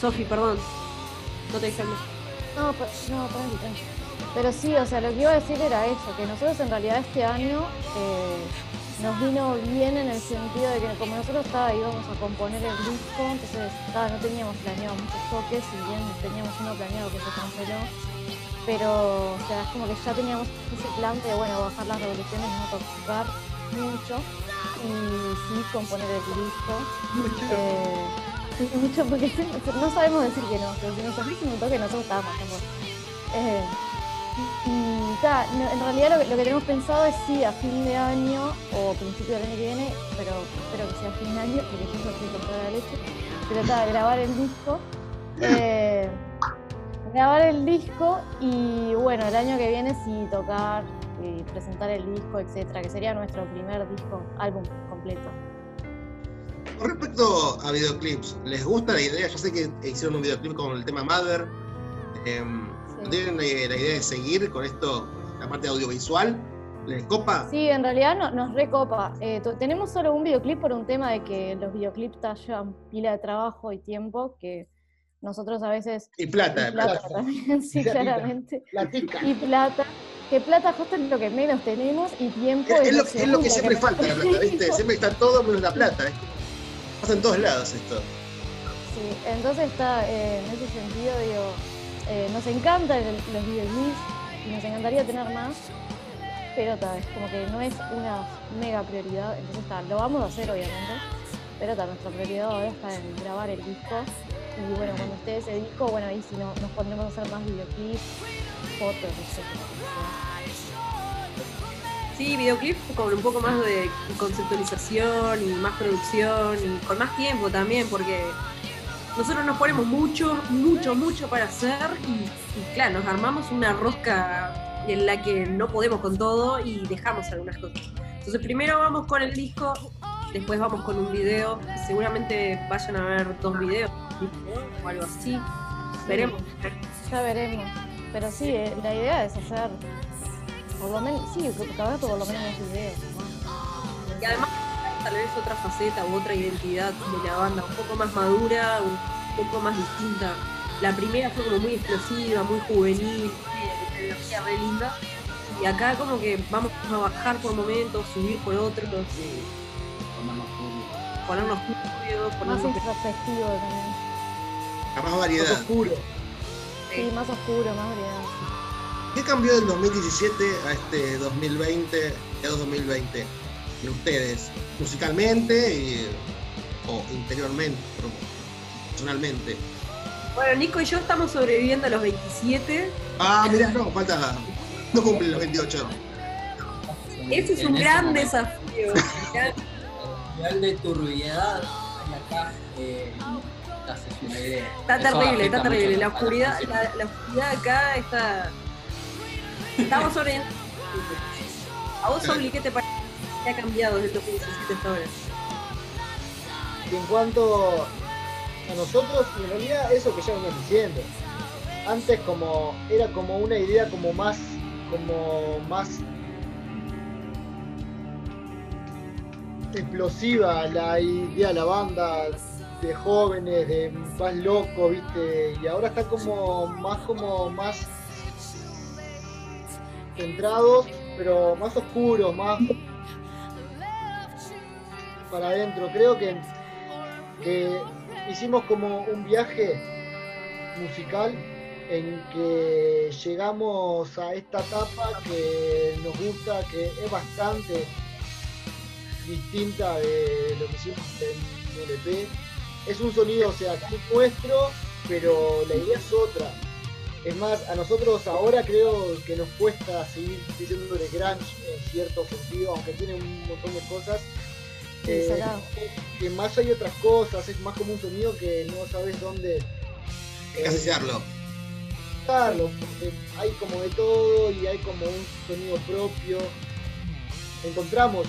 Sofi, perdón, no te dejé. No, pues, no, tranqui. Pero sí, o sea, lo que iba a decir era eso, que nosotros en realidad este año eh, nos vino bien en el sentido de que como nosotros estaba, íbamos a componer el disco, entonces no teníamos planeado muchos toques, si bien teníamos uno planeado que se canceló, pero o sea, es como que ya teníamos ese plan de, bueno, bajar las revoluciones, no tocar mucho, y sí componer el disco. Eh, mucho, porque sí, no sabemos decir que no, pero si nos ofrecen un toque nosotros estábamos. Eh, y ta, en realidad lo que, lo que tenemos pensado es sí a fin de año o principio del año que viene, pero espero que sea a fin de año porque yo no toda la leche. Pero ta, grabar el disco. Eh, grabar el disco y bueno, el año que viene sí tocar y presentar el disco, etcétera, que sería nuestro primer disco, álbum completo. Con respecto a videoclips, ¿les gusta la idea? Yo sé que hicieron un videoclip con el tema Mother. Em, Sí. ¿Tienen eh, la idea de seguir con esto, la parte audiovisual? ¿Les copa? Sí, en realidad no- nos recopa. Eh, tenemos solo un videoclip por un tema de que los videoclips ta- llevan pila de trabajo y tiempo que nosotros a veces... Y plata, y plata plata. también, sí, Platita. claramente. La tica. Y plata, que plata justo es lo que menos tenemos y tiempo Es, es lo, es lo que siempre menos falta, la plata, ¿viste? Siempre está todo menos la plata. ¿eh? Pasa en todos lados esto. Sí, entonces está, eh, en ese sentido, digo, eh, nos encantan los videoclips y nos encantaría tener más, pero tal vez como que no es una mega prioridad, entonces está, lo vamos a hacer obviamente, pero tal, nuestra prioridad ahora está en grabar el disco y bueno, cuando esté ese disco, bueno, ahí sí no- nos pondremos a hacer más videoclips, fotos, etc. Sí, videoclip con un poco más de conceptualización y más producción y con más tiempo también, porque nosotros nos ponemos mucho, mucho, mucho para hacer y claro, nos armamos una rosca en la que no podemos con todo y dejamos algunas cosas. Entonces primero vamos con el disco, después vamos con un video, seguramente vayan a ver dos videos o algo así. Veremos. Ya veremos, pero sí, eh, la idea es hacer, por lo menos, sí, cada rato por lo menos unos videos. ¿no? Y además tal vez otra faceta u otra identidad de la banda, un poco más madura, un poco más distinta. La primera fue como muy explosiva, muy juvenil, de energía re linda. Y acá como que vamos a bajar por momentos, subir por otros, y público. Ponernos turbios, Más ponernos... introspectivo también. Más Más variedad. oscuro. Sí, más oscuro, más variedad. ¿Qué cambió del 2017 a este 2020 y a 2020 en ustedes? Musicalmente y, o interiormente, personalmente. Bueno, Nico y yo estamos sobreviviendo a los 27. Ah, mirá, no, falta. No cumplen los 28. Ese es un gran momento, desafío. De turbiedad hay acá, eh. Está Eso terrible, está terrible. La oscuridad, la, la oscuridad acá está. Estamos sobreviviendo. ¿A vos, Obli, qué te parece? ¿Qué ha cambiado desde el 2017 hasta ahora? Y en cuanto a nosotros, en realidad eso que ya venimos diciendo. Antes como era como una idea como más como más explosiva la idea de la banda de jóvenes, de más locos, viste, y ahora está como más como más centrados, pero más oscuros, más para adentro. Creo que, que hicimos como un viaje musical en que llegamos a esta etapa que nos gusta, que es bastante distinta de lo que hicimos en LP. es un sonido, o sea, que es nuestro, pero la idea es otra. Es más, a nosotros ahora creo que nos cuesta seguir diciendo de grunge en cierto sentido, aunque tiene un montón de cosas. Eh, que más hay otras cosas, es más como un sonido que no sabes dónde Encasillarlo. Porque hay como de todo y hay como un sonido propio. Encontramos,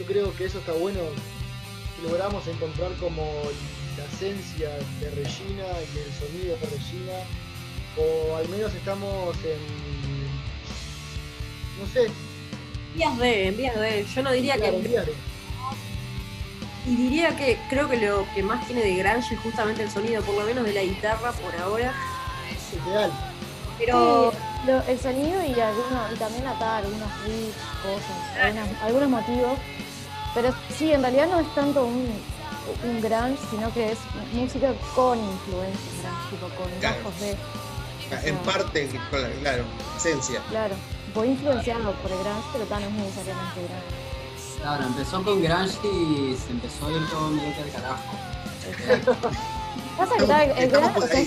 yo creo que eso está bueno, que logramos encontrar como la esencia de Regina y el sonido de Regina, o al menos estamos en, no sé, Vías de, en vías de. Yo no diría claro, que. de- Y diría que creo que lo que más tiene de grunge es justamente el sonido, por lo menos de la guitarra por ahora. ideal. Pero Sí, lo- el sonido y algunos, y también atar algunos riffs, cosas, algunas- algunos motivos. Pero sí, en realidad no es tanto un, un grunge, sino que es música con influencias grunge, tipo con Claro. bajos de. En parte, claro, esencia. Claro, voy influenciado por el grunge, pero tal, no es necesariamente grunge. Claro, empezó con grunge y se empezó a ir todo medio que al carajo. Pasa que tal, el grunge, o sea.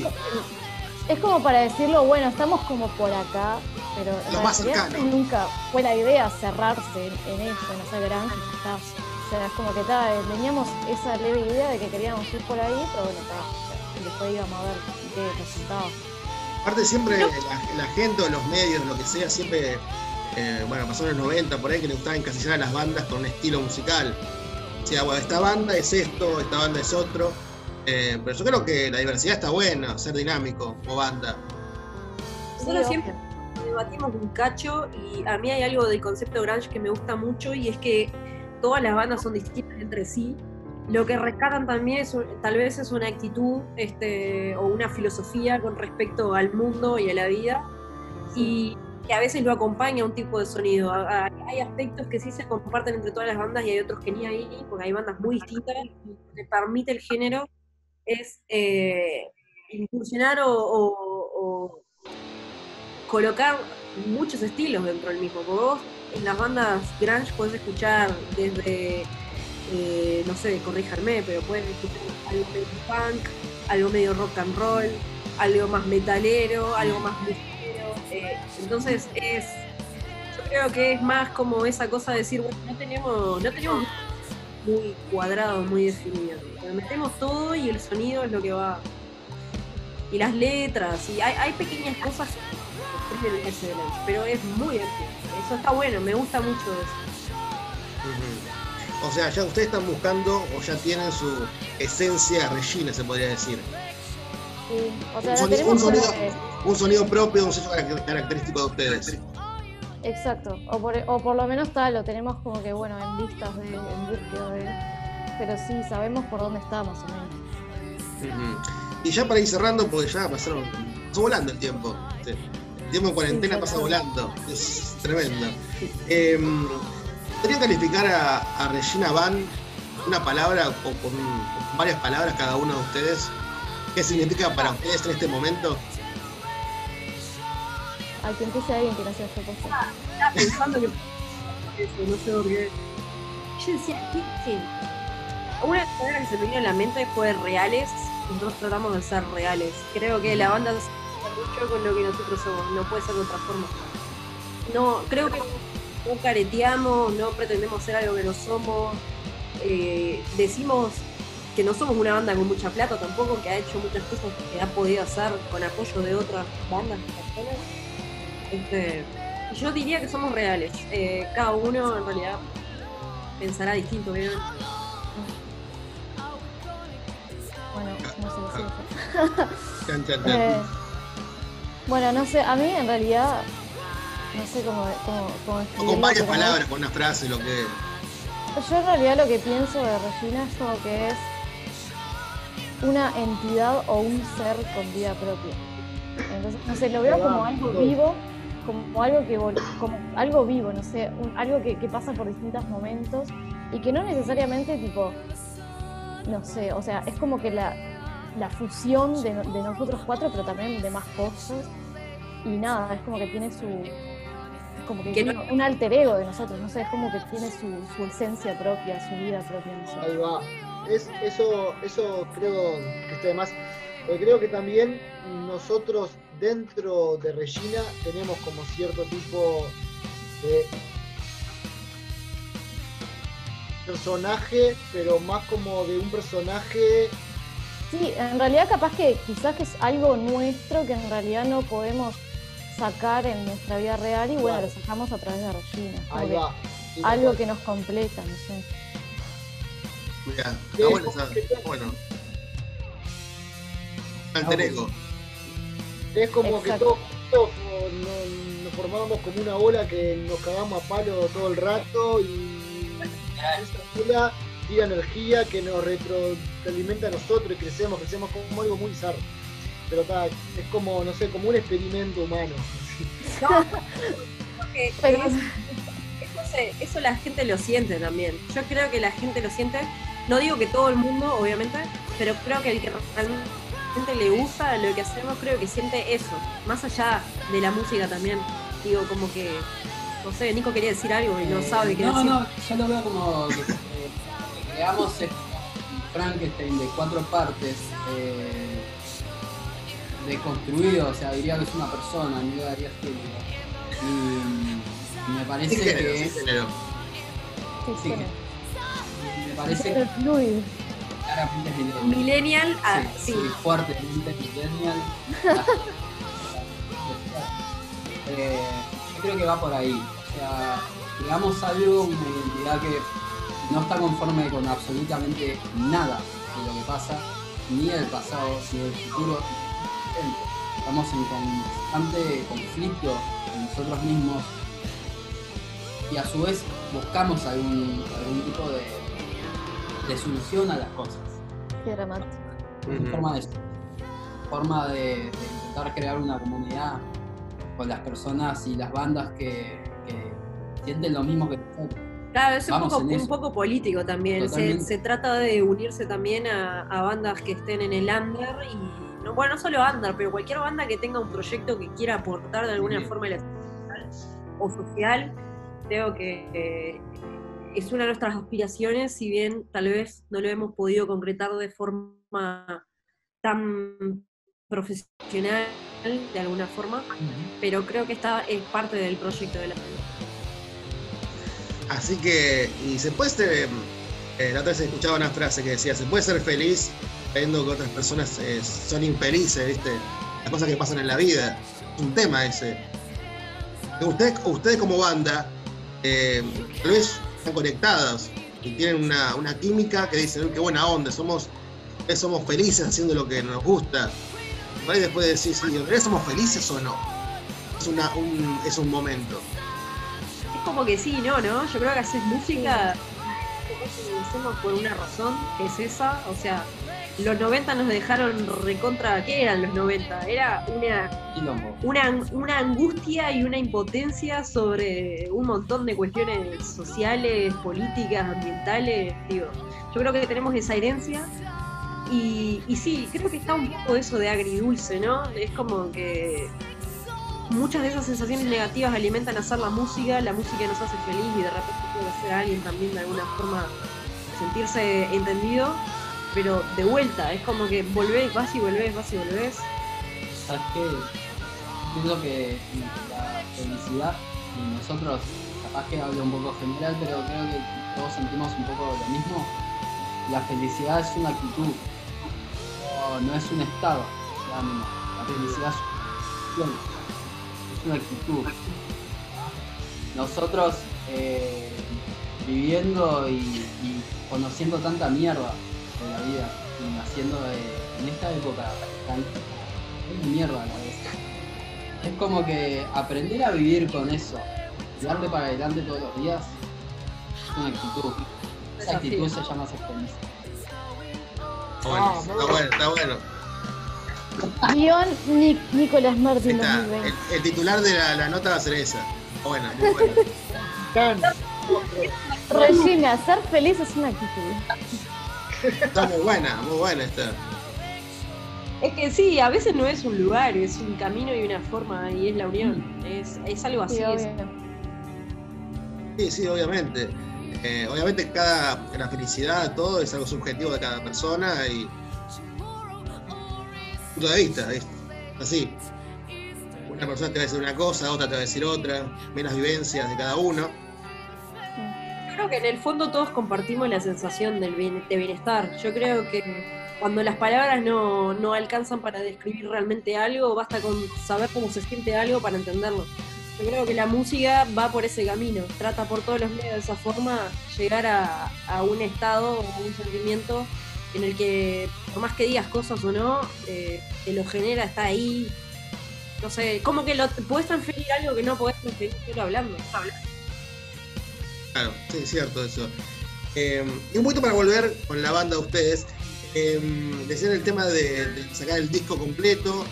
Es, como para decirlo, bueno, estamos como por acá, pero en Lo más realidad cercano. nunca fue la idea cerrarse en, en eso, en hacer está. O sea, es como que tal, teníamos esa leve idea de que queríamos ir por ahí, pero bueno, está. Después íbamos a ver qué resultaba. Aparte siempre la, la gente o los medios, lo que sea, siempre, eh, bueno, pasó en los 90 por ahí que le gustaba encasillar a las bandas con un estilo musical. O sea, bueno, esta banda es esto, esta banda es otro. Eh, pero yo creo que la diversidad está buena, ser dinámico como banda. nosotros siempre debatimos un cacho y a mí hay algo del concepto grunge que me gusta mucho y es que todas las bandas son distintas entre sí. Lo que rescatan también es, tal vez es una actitud este, o una filosofía con respecto al mundo y a la vida y que a veces lo acompaña un tipo de sonido. Hay aspectos que sí se comparten entre todas las bandas y hay otros que ni ahí, porque hay bandas muy distintas y que permite el género es eh, incursionar o, colocar muchos estilos dentro del mismo. Porque vos en las bandas grunge podés escuchar desde, eh, no sé, corríjanme, pero puedes escuchar algo medio punk, algo medio rock and roll, algo más metalero, algo más ligero. eh, entonces es, yo creo que es más como esa cosa de decir, bueno, no tenemos, no tenemos muy cuadrado, muy definido. Metemos todo y el sonido es lo que va. Y las letras, y hay, hay pequeñas cosas ese grunge, pero es muy amplio. Eso está bueno, me gusta mucho eso. O sea, ya ustedes están buscando o ya tienen su esencia Regina, se podría decir. Sí, o sea, Un sonido, un sonido- un sonido propio, un sello carac- característico de ustedes. Exacto, o por, o por lo menos tal, lo tenemos como que, bueno, en vistas de, en búsqueda de. Pero sí, sabemos por dónde está más o menos. Y ya para ir cerrando, porque ya pasaron, pasó volando el tiempo. El tiempo en cuarentena Sí, pasa volando. es tremendo. Eh, ¿Podrían calificar a, a Regina Van una palabra o con, con varias palabras cada uno de ustedes? ¿Qué significa para ustedes en este momento? Al que empiece alguien que no sea cosa. Estaba pensando que eso, no sé por qué. Yo decía, ¿qué? Una palabra que se me vino a la mente fue reales. Nosotros tratamos de ser reales. Creo que la banda se mucho con lo que nosotros somos, no puede ser de otra forma. No, creo que no careteamos, no pretendemos ser algo que no somos. Eh, decimos que no somos una banda con mucha plata tampoco, que ha hecho muchas cosas que ha podido hacer con apoyo de otras bandas personas. Este, yo diría que somos reales. Eh, cada uno en realidad pensará distinto, obviamente. Bueno, no sé chan. Eh, bueno, no sé, a mí en realidad, no sé cómo, cómo, cómo o escribirlo, con varias palabras, con una frase, lo que. Yo en realidad lo que pienso de Regina es como que es una entidad o un ser con vida propia. Entonces, no sé, lo veo como algo vivo, como algo que vol- como algo vivo, no sé, un- algo que, que pasa por distintos momentos y que no necesariamente tipo, no sé, o sea, es como que la, la fusión de, no- de nosotros cuatro, pero también de más cosas. Y nada, es como que tiene su. Es como que, Que tiene un alter ego de nosotros, no sé, es como que tiene su, su esencia propia, su vida propia, no sé. Ahí va. es, eso, eso creo que está de más. Porque creo que también nosotros dentro de Regina tenemos como cierto tipo de personaje, pero más como de un personaje Sí, en realidad capaz que quizás que es algo nuestro que en realidad no podemos sacar en nuestra vida real y bueno, Claro. lo sacamos a través de Regina. Ahí que va. Sí, algo que nos completa, no sé. Mirá, Sí, está bueno, como esa- que- bueno. Alter ego. Es como que todos juntos o, no- nos formamos como una ola que nos cagamos a palo todo el rato y esa ola tira energía que nos retroalimenta a nosotros y crecemos, crecemos como algo muy bizarro. Pero está, es como, no sé, como un experimento humano. que Pero- es- eso, se- eso la gente lo siente también. Yo creo que la gente lo siente. No digo que todo el mundo, obviamente, pero creo que el que realmente le gusta lo que hacemos, creo que siente eso. Más allá de la música también. Digo, como que. No sé, Nico quería decir algo y no Eh, sabe qué No, decir. no, yo lo veo como que, eh, creamos este Frankenstein de cuatro partes, eh, deconstruido, o sea, diría que es una persona, no le daría. Y me parece Sí, género, que sí, género. Sí, Sí, sí. me parece que millennial. Ah, Sí, fuertemente millennial. Eh, creo que va por ahí. O sea, creamos algo, una identidad que no está conforme con absolutamente nada de lo que pasa, ni del pasado, ni del futuro. Estamos en constante conflicto con nosotros mismos y a su vez buscamos algún, algún tipo de, de solución a las cosas. Qué dramático. Forma de forma de, de intentar crear una comunidad con las personas y las bandas que, que sienten lo mismo que nosotros. Claro, es un poco, un poco político también. Se, se trata de unirse también a, a bandas que estén en el under y no, bueno, no solo under, pero cualquier banda que tenga un proyecto que quiera aportar de alguna Sí. forma a la sociedad o social. Creo que eh, es una de nuestras aspiraciones, si bien tal vez no lo hemos podido concretar de forma tan profesional de alguna forma, pero creo que esta es parte del proyecto de la Así que, y se puede ser, eh, la otra vez escuchaba una frase que decía, se puede ser feliz viendo que otras personas eh, son infelices, ¿viste? Las cosas que pasan en la vida. Es un tema ese. Ustedes, ustedes como banda, eh, tal vez están conectados y tienen una, una química que dicen, "Uy, qué buena onda, somos, somos felices haciendo lo que nos gusta. Por ahí después decir, sí, ¿en realidad somos felices o no? Es, una, un, es un momento. Es como que sí, no, ¿no? Yo creo que haces música lo hacemos por una razón, que es esa. O sea, los 90 nos dejaron recontra. ¿Qué eran los 90? Era una, una, una angustia y una impotencia sobre un montón de cuestiones sociales, políticas, ambientales. Digo, yo creo que tenemos esa herencia. Y, sí, creo que está un poco eso de agridulce, ¿no? Es como que muchas de esas sensaciones negativas alimentan hacer la música, la música nos hace feliz y de repente puede hacer a alguien también de alguna forma sentirse entendido, pero de vuelta, es como que volvés, vas y volvés, vas y volvés. ¿Sabes qué? Pienso que la felicidad, y nosotros capaz que hablo un poco general, pero creo que todos sentimos un poco lo mismo. La felicidad es una actitud, no, es un estado de ánimo. La felicidad es una acción, es una actitud. Nosotros eh, viviendo y, conociendo tanta mierda de la vida y naciendo de- en esta época tan es mierda la vez. Es como que aprender a vivir con eso, darle para adelante todos los días, es una actitud. Esa actitud se llama ser. Está bueno, está bueno, está bueno. Guión Nic- Nicolás Martín está. 2020. El, el titular de la, la nota va a ser esa. Está buena, muy buena. Can. Regina, ser feliz es una actitud. Está muy buena, muy buena esta. Es que sí, a veces no es un lugar, es un camino y una forma, y es la unión. Es, es algo así. Sí, es- obvio. Sí, sí, obviamente. Eh, obviamente cada la felicidad, todo es algo subjetivo de cada persona y punto de vista, es así. Una persona te va a decir una cosa, otra te va a decir otra, menos vivencias de cada uno. Creo que en el fondo todos compartimos la sensación del bien- de bienestar. Yo creo que cuando las palabras no, no alcanzan para describir realmente algo, basta con saber cómo se siente algo para entenderlo. Yo creo que la música va por ese camino, trata por todos los medios de esa forma llegar a, un estado o un sentimiento en el que por más que digas cosas o no, eh, te lo genera, está ahí. No sé, como que lo puedes transferir algo que no podés transferir solo hablando. Claro, sí, es cierto eso. Eh, y un poquito para volver con la banda de ustedes, eh, decían el tema de sacar el disco completo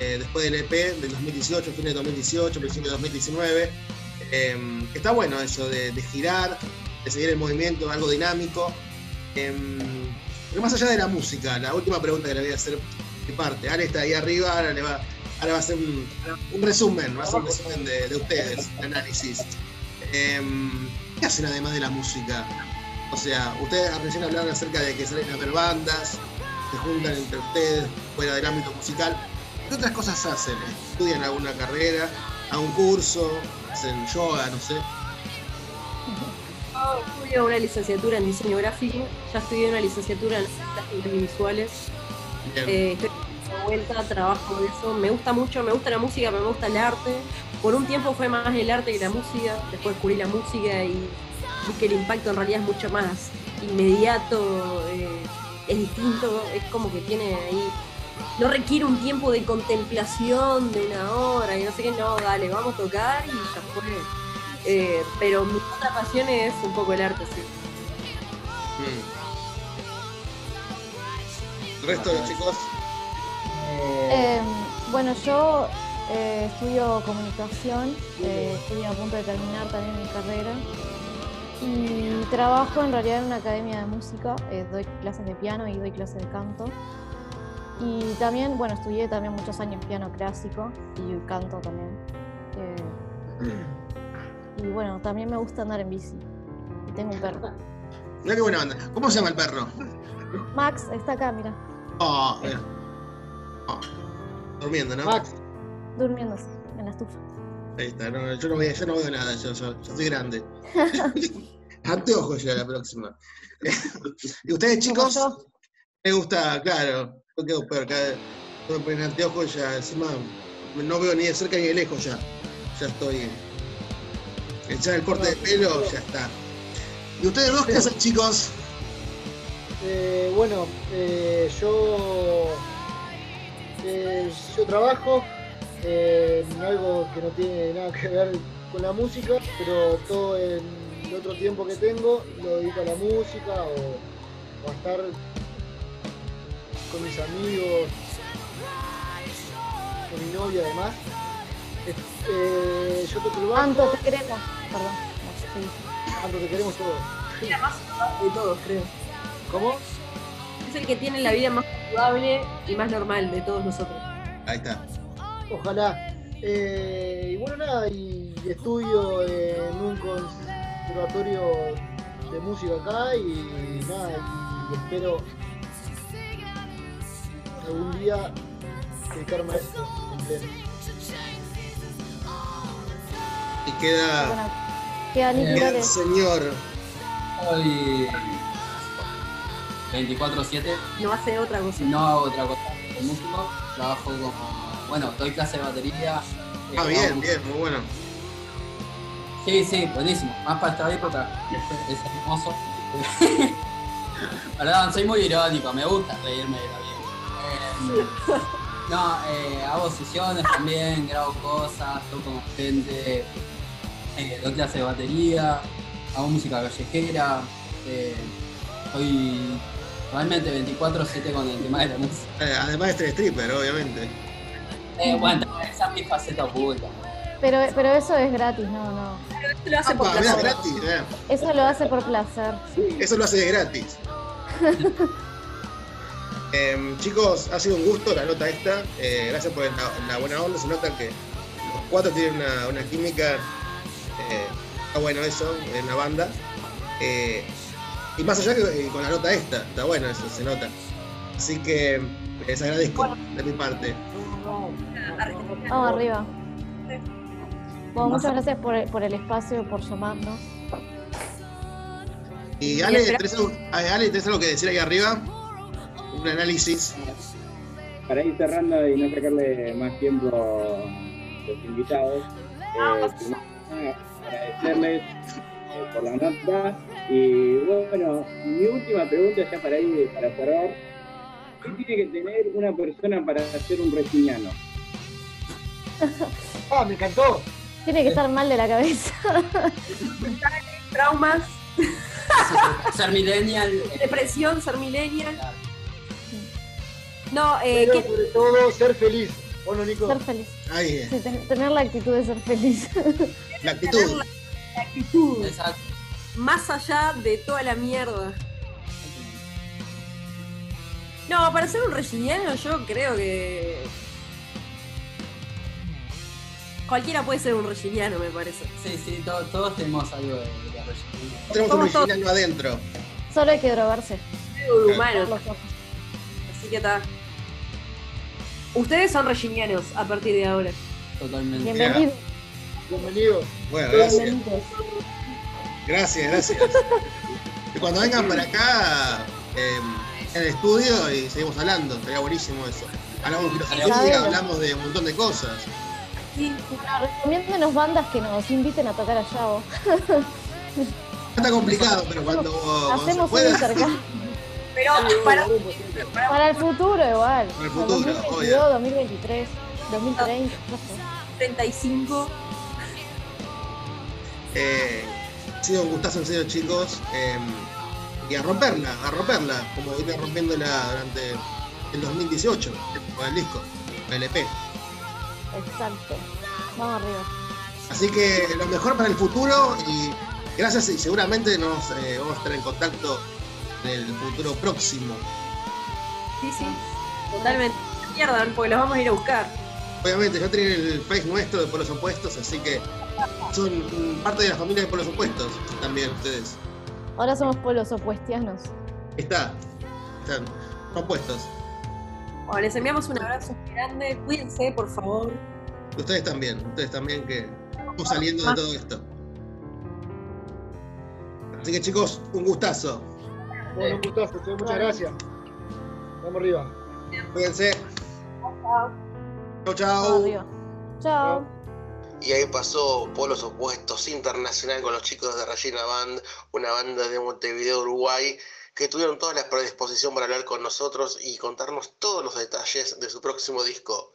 eh, después del EP del 2018, fin de 2018, principio de 2019. Eh, está bueno eso de, girar, de seguir el movimiento, algo dinámico. Eh, pero más allá de la música, la última pregunta que le voy a hacer de parte. Ale está ahí arriba, ahora, va, ahora va a hacer un, resumen, va a hacer un resumen de, de ustedes, de análisis. Eh, ¿Qué hacen además de la música? O sea, ustedes recién hablaron acerca de que salen a ver bandas, se juntan entre ustedes fuera del ámbito musical. ¿Qué otras cosas hacen? ¿Estudian alguna carrera, algún curso, hacen yoga, no sé? Yo estudio una licenciatura en diseño gráfico, ya estudié una licenciatura en artes. Bien. Eh, estoy de vuelta, trabajo de eso. Me gusta mucho, me gusta la música, me gusta el arte. Por un tiempo fue más el arte que la música, después descubrí la música y vi que el impacto en realidad es mucho más inmediato, eh, es distinto, es como que tiene ahí. No requiere un tiempo de contemplación de una hora y no sé qué, no, dale, vamos a tocar y ya fue. Eh, pero mi otra pasión es un poco el arte, sí. Mm. ¿El resto de los chicos? Eh, bueno, yo eh, estudio comunicación, eh, estoy a punto de terminar también mi carrera y trabajo en realidad en una academia de música, eh, doy clases de piano y doy clases de canto. Y también, bueno, estudié también muchos años piano clásico y canto también. Eh, y bueno, también me gusta andar en bici. Y tengo un perro. Mirá qué buena banda. ¿Cómo se llama el perro? Max está acá, mira, Oh, mira. Oh, Durmiendo, ¿no? Max. durmiéndose en la estufa. Ahí está, no, yo, no veo, yo no veo nada, yo, yo, yo soy grande. Anteojos ya la próxima. ¿Y ustedes, chicos? Me gusta, claro. Yo quedo peor. Me ponen anteojos ya encima no veo ni de cerca ni de lejos ya. Ya estoy. Echar el corte de pelo, ya está. ¿Y ustedes dos qué hacen, chicos? Eh, bueno, eh, yo, eh, yo trabajo en algo que no tiene nada que ver con la música, pero todo el, otro tiempo que tengo lo dedico a la música o a estar con mis amigos, con mi novia además. Eh, yo toco el bajo. Anto, te queremos. Perdón. sí. Anto, te queremos todos. La más de todos, creo. ¿Cómo? Es el que tiene la vida más saludable y más normal de todos nosotros. Ahí está. Ojalá. Eh, y bueno, nada, y estudio en un conservatorio de música acá y nada, y espero algún día dedicarme a esto en pleno. Y queda. Bueno, queda el señor. Soy 24-7, No hace otra cosa. no hago otra cosa. Soy músico, trabajo como. Bueno, doy clase de batería. eh, Ah, bien, hago- bien, muy bueno. Sí, sí, buenísimo. Más para esta época. Es hermoso. Perdón, soy muy irónico, me gusta reírme de la vida. Eh, no, eh, hago sesiones también, grabo cosas, toco con gente, eh, doy clase de batería, hago música callejera. Eh, soy realmente 24-7 con el tema de la música. Eh, además de este stripper, obviamente. Eh, bueno, esa es mi faceta oculta. Pero, pero eso es gratis, no, no. Pero esto lo hace por Ah, mirá, placer. gratis. Eso lo hace por placer. Eso lo hace de gratis. Em, chicos, ha sido un gusto la nota esta. Eh, gracias por la, la buena onda. Se nota que los cuatro tienen una, una química. eh, está bueno eso en la banda. Eh, y más allá que eh, con la nota esta, está bueno eso, se nota. Así que les agradezco de mi parte. Vamos arriba. Bueno, muchas gracias por, por el espacio, por llamarnos. Y Ale, ¿tenés algo, Ale, ¿tenés algo que decir ahí arriba? Un análisis. Para ir cerrando y no sacarle más tiempo a los invitados, eh, agradecerles eh, por la nota. Y bueno, mi última pregunta ya para ir para cerrar. ¿Qué tiene que tener una persona para ser un resiniano? Ah, me encantó. Tiene que estar mal de la cabeza. Traumas, Ser millennial. depresión, ser millennial. No, eh, Pero ¿qué- sobre todo ser feliz. ¿O no, Nico? Ser feliz. Ahí, Sí, ten- tener la actitud de ser feliz. la actitud. la actitud, Exacto. más allá de toda la mierda. No, para ser un resiliano yo creo que... Cualquiera puede ser un resiliano, me parece. Sí, sí, to- todos tenemos algo de, de rellenar. Tenemos un todos- original adentro. Solo hay que drogarse. De humano. Así que está. Ustedes son reginianos a partir de ahora. Totalmente. Bienvenido. Bienvenido. Bueno, gracias. Bienvenidos. Gracias, gracias. Y cuando vengan para acá, eh, en el estudio y seguimos hablando, estaría buenísimo eso. Hablamos de filosofía, Claro. hablamos de un montón de cosas. Sí. Bueno, recomiéndenos bandas que nos inviten a tocar allá vos. Está complicado, pero cuando, cuando se Hacemos un intercambio. Pero para, Para el futuro igual. Para el futuro, 2022, obvio. 2023, 2030. no sé. 35. Eh, ha sido un gustazo en serio, chicos. eh, y a romperla, a romperla, como vine rompiéndola durante el 2018, con el disco, con el EP. Exacto. Vamos arriba. Así que lo mejor para el futuro y gracias y seguramente nos eh, vamos a estar en contacto en el futuro próximo. Sí, sí. Totalmente. No se pierdan, porque los vamos a ir a buscar. Obviamente, ya tienen el face nuestro de Polos Opuestos, así que son parte de la familia de Polos Opuestos también ustedes. Ahora somos polos opuestianos. Está, están opuestos. Bueno, les enviamos un abrazo grande. Cuídense, por favor. Ustedes también, ustedes también que estamos saliendo de todo esto. Así que chicos, un gustazo. Bueno, un gustazo, che, muchas gracias. Vamos arriba. Cuídense. Chao, chao. Chao. Y ahí pasó Polos Opuestos Internacional con los chicos de Regina Band, una banda de Montevideo, Uruguay, que tuvieron toda la predisposición para hablar con nosotros y contarnos todos los detalles de su próximo disco.